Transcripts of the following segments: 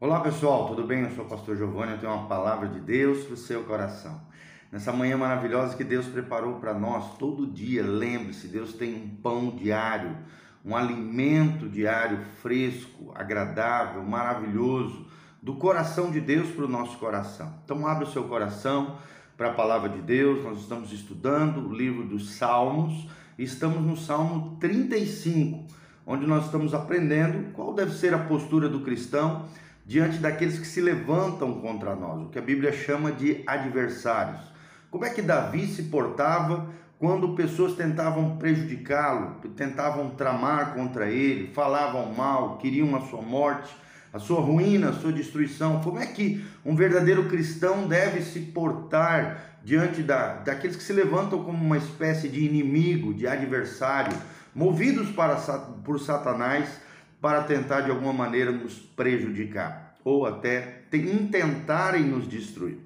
Olá pessoal, tudo bem? Eu sou o pastor Giovanni, eu tenho uma palavra de Deus para o seu coração. Nessa manhã maravilhosa que Deus preparou para nós, todo dia, lembre-se, Deus tem um pão diário, um alimento diário fresco, agradável, maravilhoso, do coração de Deus para o nosso coração. Então abra o seu coração para a palavra de Deus, nós estamos estudando o livro dos Salmos, e estamos no Salmo 35, onde nós estamos aprendendo qual deve ser a postura do cristão diante daqueles que se levantam contra nós, o que a Bíblia chama de adversários. Como é que Davi se portava quando pessoas tentavam prejudicá-lo, tentavam tramar contra ele, falavam mal, queriam a sua morte, a sua ruína, a sua destruição? Como é que um verdadeiro cristão deve se portar diante da, daqueles que se levantam como uma espécie de inimigo, de adversário, movidos para, por Satanás? para tentar de alguma maneira nos prejudicar ou até intentarem nos destruir.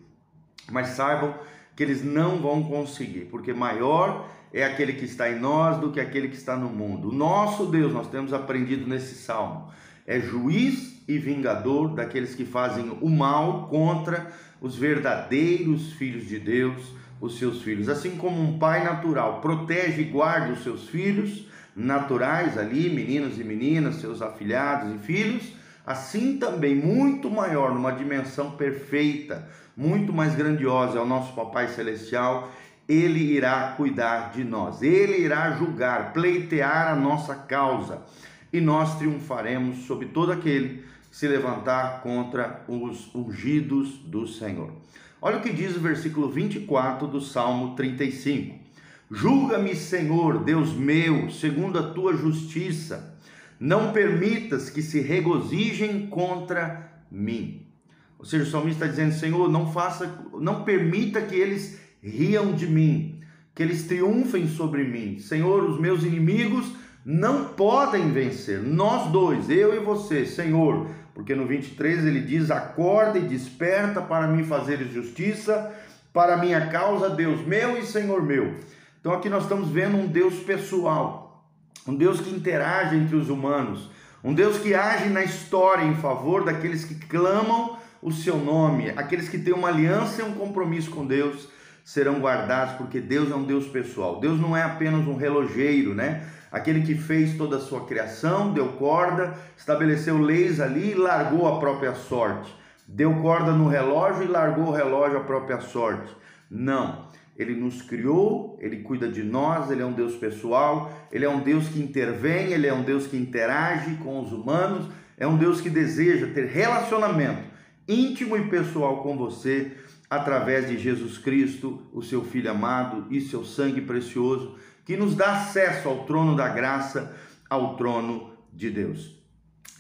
Mas saibam que eles não vão conseguir, porque maior é aquele que está em nós do que aquele que está no mundo. O nosso Deus, nós temos aprendido nesse salmo, é juiz e vingador daqueles que fazem o mal contra os verdadeiros filhos de Deus, os seus filhos. Assim como um pai natural protege e guarda os seus filhos, naturais ali, meninos e meninas, seus afilhados e filhos, assim também muito maior, numa dimensão perfeita, muito mais grandiosa é o nosso Papai Celestial, ele irá cuidar de nós, ele irá julgar, pleitear a nossa causa e nós triunfaremos sobre todo aquele que se levantar contra os ungidos do Senhor. Olha o que diz o versículo 24 do Salmo 35. Julga-me, Senhor, Deus meu, segundo a tua justiça. Não permitas que se regozijem contra mim. Ou seja, o salmista está dizendo: Senhor, não faça, não permita que eles riam de mim, que eles triunfem sobre mim. Senhor, os meus inimigos não podem vencer. Nós dois, eu e você, Senhor, porque no 23 ele diz: Acorda e desperta para me fazer justiça, para minha causa, Deus meu e Senhor meu. Então aqui nós estamos vendo um Deus pessoal, um Deus que interage entre os humanos, um Deus que age na história em favor daqueles que clamam o seu nome, aqueles que têm uma aliança e um compromisso com Deus serão guardados, porque Deus é um Deus pessoal. Deus não é apenas um relojeiro, né? Aquele que fez toda a sua criação, deu corda, estabeleceu leis ali e largou a própria sorte. Deu corda no relógio e largou o relógio à própria sorte. Não. Ele nos criou, ele cuida de nós, ele é um Deus pessoal, ele é um Deus que intervém, ele é um Deus que interage com os humanos, é um Deus que deseja ter relacionamento íntimo e pessoal com você através de Jesus Cristo, o seu filho amado e seu sangue precioso, que nos dá acesso ao trono da graça, ao trono de Deus.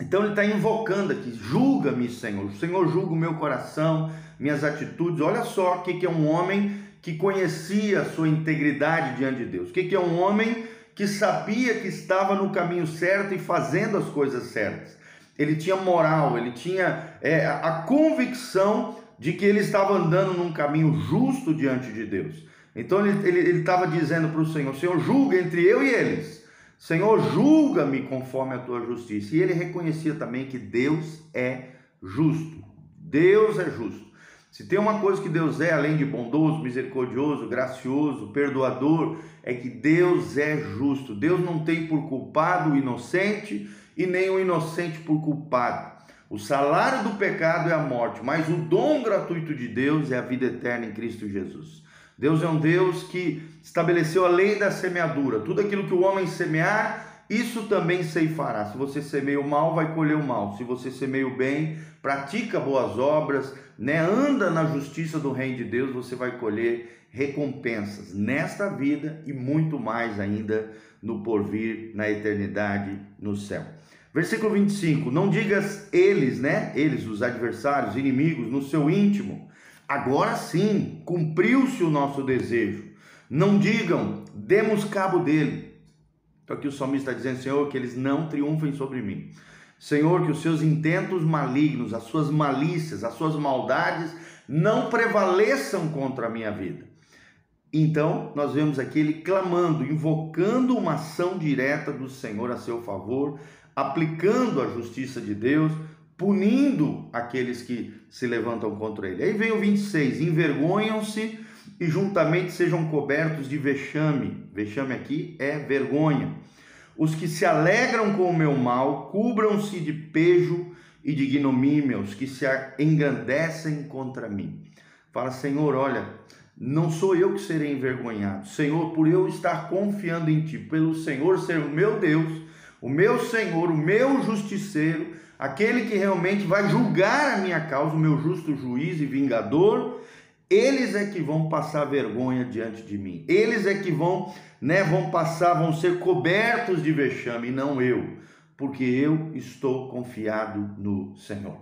Então ele está invocando aqui: julga-me, Senhor. O Senhor julga o meu coração, minhas atitudes. Olha só o que é um homem que conhecia a sua integridade diante de Deus. O que é um homem que sabia que estava no caminho certo e fazendo as coisas certas? Ele tinha moral, ele tinha é, a convicção de que ele estava andando num caminho justo diante de Deus. Então ele estava dizendo para o Senhor: Senhor, julga entre eu e eles. Senhor, julga-me conforme a tua justiça. E ele reconhecia também que Deus é justo. Deus é justo. Se tem uma coisa que Deus é, além de bondoso, misericordioso, gracioso, perdoador, é que Deus é justo. Deus não tem por culpado o inocente e nem o inocente por culpado. O salário do pecado é a morte, mas o dom gratuito de Deus é a vida eterna em Cristo Jesus. Deus é um Deus que estabeleceu a lei da semeadura. Tudo aquilo que o homem semear, isso também ceifará. Se você semeia o mal, vai colher o mal. Se você semeia o bem, pratica boas obras, né? anda na justiça do reino de Deus, você vai colher recompensas nesta vida e muito mais ainda no porvir, na eternidade, no céu. Versículo 25: Não digas eles, né? Eles, os adversários, inimigos, no seu íntimo. Agora sim, cumpriu-se o nosso desejo. Não digam, demos cabo dele. Então aqui o salmista está dizendo, Senhor, que eles não triunfem sobre mim. Senhor, que os seus intentos malignos, as suas malícias, as suas maldades não prevaleçam contra a minha vida. Então, nós vemos aqui ele clamando, invocando uma ação direta do Senhor a seu favor, aplicando a justiça de Deus, punindo aqueles que se levantam contra ele. Aí vem o 26: envergonham-se e juntamente sejam cobertos de vexame. Vexame aqui é vergonha. Os que se alegram com o meu mal, cubram-se de pejo e de ignomínia, os que se engrandecem contra mim. Fala, Senhor, olha, não sou eu que serei envergonhado. Senhor, por eu estar confiando em Ti, pelo Senhor ser o meu Deus, o meu Senhor, o meu justiceiro, aquele que realmente vai julgar a minha causa, o meu justo juiz e vingador, eles é que vão passar vergonha diante de mim. Eles é que vão, né, vão passar, vão ser cobertos de vexame, não eu, porque eu estou confiado no Senhor.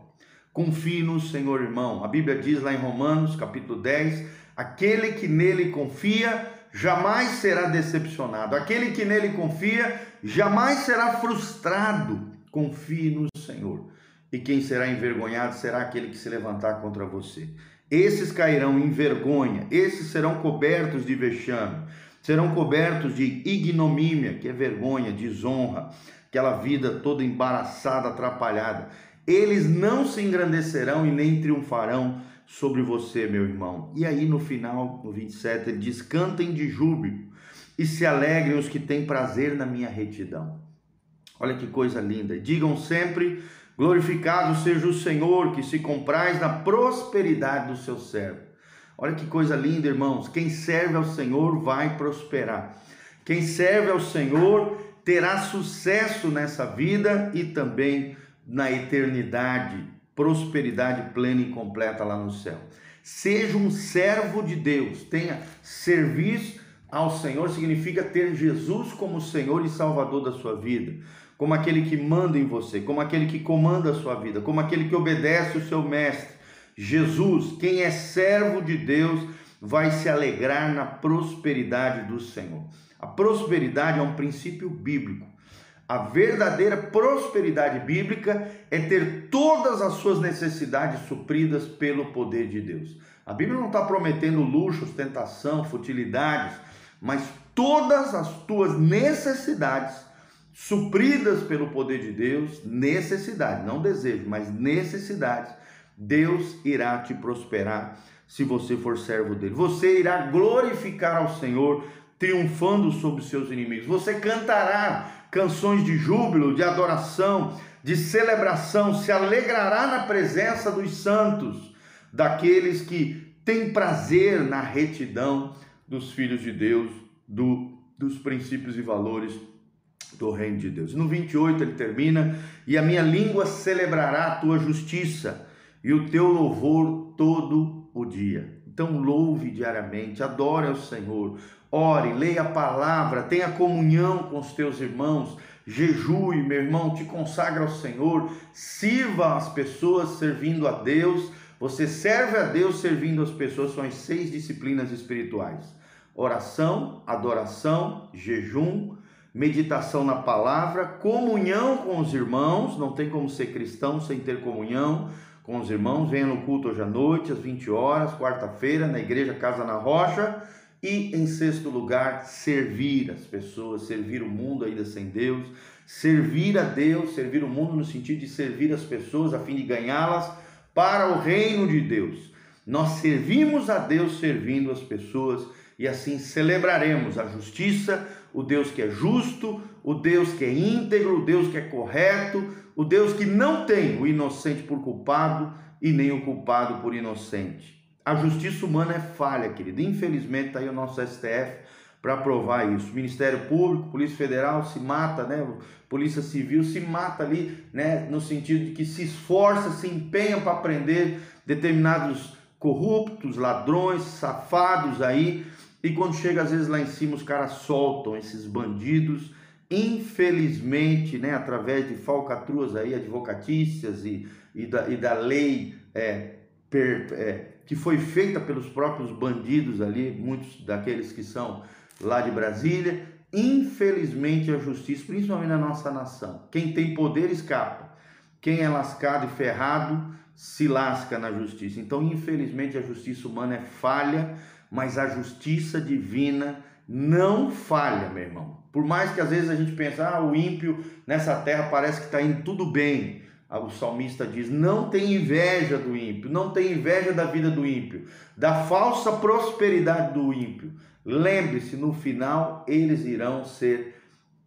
Confie no Senhor, irmão. A Bíblia diz lá em Romanos, capítulo 10, aquele que nele confia jamais será decepcionado. Aquele que nele confia jamais será frustrado. Confie no Senhor. E quem será envergonhado será aquele que se levantar contra você. Esses cairão em vergonha, esses serão cobertos de vexame, serão cobertos de ignomínia, que é vergonha, desonra, aquela vida toda embaraçada, atrapalhada. Eles não se engrandecerão e nem triunfarão sobre você, meu irmão. E aí no final, no 27, ele diz: cantem de júbilo e se alegrem os que têm prazer na minha retidão. Olha que coisa linda. Digam sempre: glorificado seja o Senhor que se compraz na prosperidade do seu servo. Olha que coisa linda, irmãos. Quem serve ao Senhor vai prosperar. Quem serve ao Senhor terá sucesso nessa vida e também na eternidade, prosperidade plena e completa lá no céu. Seja um servo de Deus, tenha serviço ao Senhor significa ter Jesus como Senhor e Salvador da sua vida, como aquele que manda em você, como aquele que comanda a sua vida, como aquele que obedece o seu mestre. Jesus, quem é servo de Deus, vai se alegrar na prosperidade do Senhor. A prosperidade é um princípio bíblico. A verdadeira prosperidade bíblica é ter todas as suas necessidades supridas pelo poder de Deus. A Bíblia não está prometendo luxo, ostentação, futilidades mas todas as tuas necessidades supridas pelo poder de Deus, necessidade, não desejo, mas necessidades, Deus irá te prosperar se você for servo dele. Você irá glorificar ao Senhor, triunfando sobre os seus inimigos. Você cantará canções de júbilo, de adoração, de celebração, se alegrará na presença dos santos, daqueles que têm prazer na retidão dos filhos de Deus, do, dos princípios e valores do reino de Deus. No 28 ele termina: E a minha língua celebrará a tua justiça e o teu louvor todo o dia. Então louve diariamente, adore ao Senhor, ore, leia a palavra, tenha comunhão com os teus irmãos, jejue, meu irmão, te consagra ao Senhor, sirva as pessoas servindo a Deus. Você serve a Deus servindo as pessoas, são as seis disciplinas espirituais oração, adoração, jejum, meditação na palavra, comunhão com os irmãos, não tem como ser cristão sem ter comunhão com os irmãos. Venha no culto hoje à noite, às 20 horas, quarta-feira, na igreja Casa na Rocha. E em sexto lugar, servir as pessoas, servir o mundo ainda sem Deus, servir a Deus, servir o mundo no sentido de servir as pessoas a fim de ganhá-las para o reino de Deus. Nós servimos a Deus servindo as pessoas e assim celebraremos a justiça, o Deus que é justo, o Deus que é íntegro, o Deus que é correto, o Deus que não tem o inocente por culpado e nem o culpado por inocente. A justiça humana é falha, querido. Infelizmente está aí o nosso STF para provar isso. Ministério Público, Polícia Federal se mata, né? Polícia Civil se mata ali, né? No sentido de que se esforça, se empenha para prender determinados corruptos, ladrões, safados aí, e quando chega às vezes lá em cima, os caras soltam esses bandidos, infelizmente, né, através de falcatruas aí, advocatícias e, e, da, e da lei é, per, é, que foi feita pelos próprios bandidos ali, muitos daqueles que são lá de Brasília. Infelizmente, a justiça, principalmente na nossa nação, quem tem poder escapa, quem é lascado e ferrado se lasca na justiça. Então, infelizmente, a justiça humana é falha mas a justiça divina não falha, meu irmão. Por mais que às vezes a gente pense, ah, o ímpio nessa terra parece que está indo tudo bem. o salmista diz: Não tem inveja do ímpio, não tem inveja da vida do ímpio, da falsa prosperidade do ímpio. Lembre-se, no final eles irão ser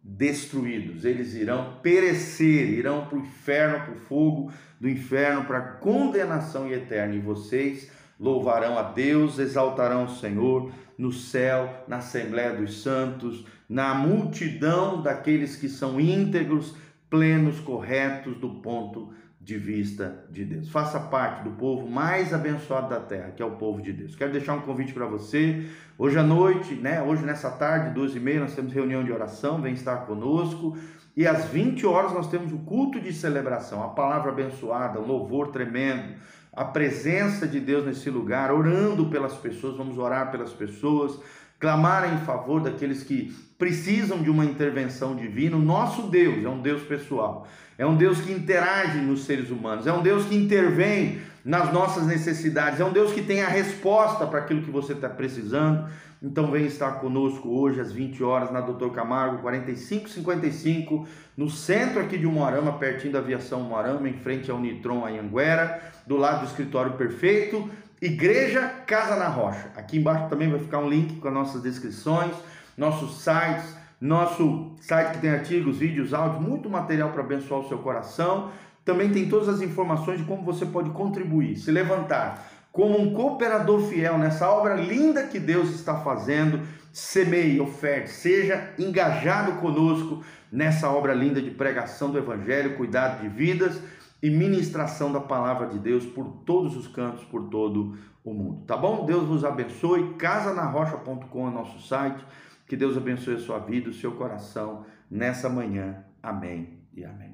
destruídos, eles irão perecer, irão para o inferno, para o fogo do inferno, para a condenação eterna. E vocês louvarão a Deus, exaltarão o Senhor no céu, na Assembleia dos Santos, na multidão daqueles que são íntegros, plenos, corretos do ponto de vista de Deus. Faça parte do povo mais abençoado da terra, que é o povo de Deus. Quero deixar um convite para você. Hoje à noite, né? Hoje nessa tarde, 12 e meia, nós temos reunião de oração. Vem estar conosco. E às 20 horas nós temos o culto de celebração, a palavra abençoada, o louvor tremendo, a presença de Deus nesse lugar, orando pelas pessoas. Vamos orar pelas pessoas clamar em favor daqueles que precisam de uma intervenção divina. O nosso Deus é um Deus pessoal, é um Deus que interage nos seres humanos, é um Deus que intervém nas nossas necessidades, é um Deus que tem a resposta para aquilo que você está precisando. Então vem estar conosco hoje às 20 horas na Doutor Camargo 4555, no centro aqui de Umuarama, pertinho da aviação Umuarama, em frente ao Nitron Anhanguera, do lado do escritório perfeito. Igreja Casa na Rocha. Aqui embaixo também vai ficar um link com as nossas descrições, nossos sites, nosso site que tem artigos, vídeos, áudios, muito material para abençoar o seu coração. Também tem todas as informações de como você pode contribuir, se levantar como um cooperador fiel nessa obra linda que Deus está fazendo. Semeie, oferte, seja engajado conosco nessa obra linda de pregação do Evangelho, cuidado de vidas e ministração da palavra de Deus por todos os cantos, por todo o mundo. Tá bom? Deus vos abençoe. Casanarrocha.com é nosso site. Que Deus abençoe a sua vida, o seu coração nessa manhã. Amém e amém.